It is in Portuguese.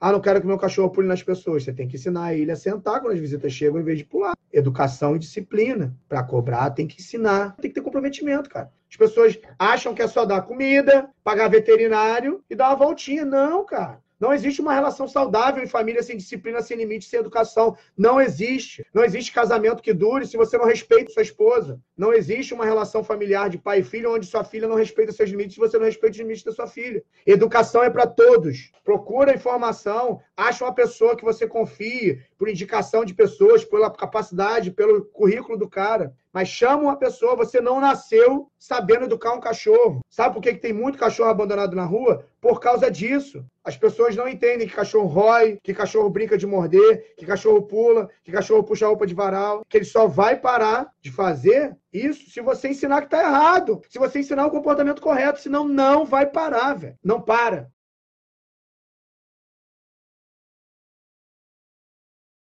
Ah, não quero que meu cachorro pule nas pessoas. Você tem que ensinar ele a sentar quando as visitas chegam em vez de pular. Educação e disciplina. Para cobrar, tem que ensinar. Tem que ter comprometimento, cara. As pessoas acham que é só dar comida, pagar veterinário e dar uma voltinha. Não, cara. Não existe uma relação saudável em família sem disciplina, sem limite, sem educação. Não existe. Não existe casamento que dure se você não respeita sua esposa. Não existe uma relação familiar de pai e filho onde sua filha não respeita seus limites se você não respeita os limites da sua filha. Educação é para todos. Procura informação, acha uma pessoa que você confie, por indicação de pessoas, pela capacidade, pelo currículo do cara. Mas chama uma pessoa, você não nasceu sabendo educar um cachorro. Sabe por que tem muito cachorro abandonado na rua? Por causa disso. As pessoas não entendem que cachorro rói, que cachorro brinca de morder, que cachorro pula, que cachorro puxa a roupa de varal, que ele só vai parar de fazer isso se você ensinar que está errado. Se você ensinar o comportamento correto, senão não vai parar, velho. Não para.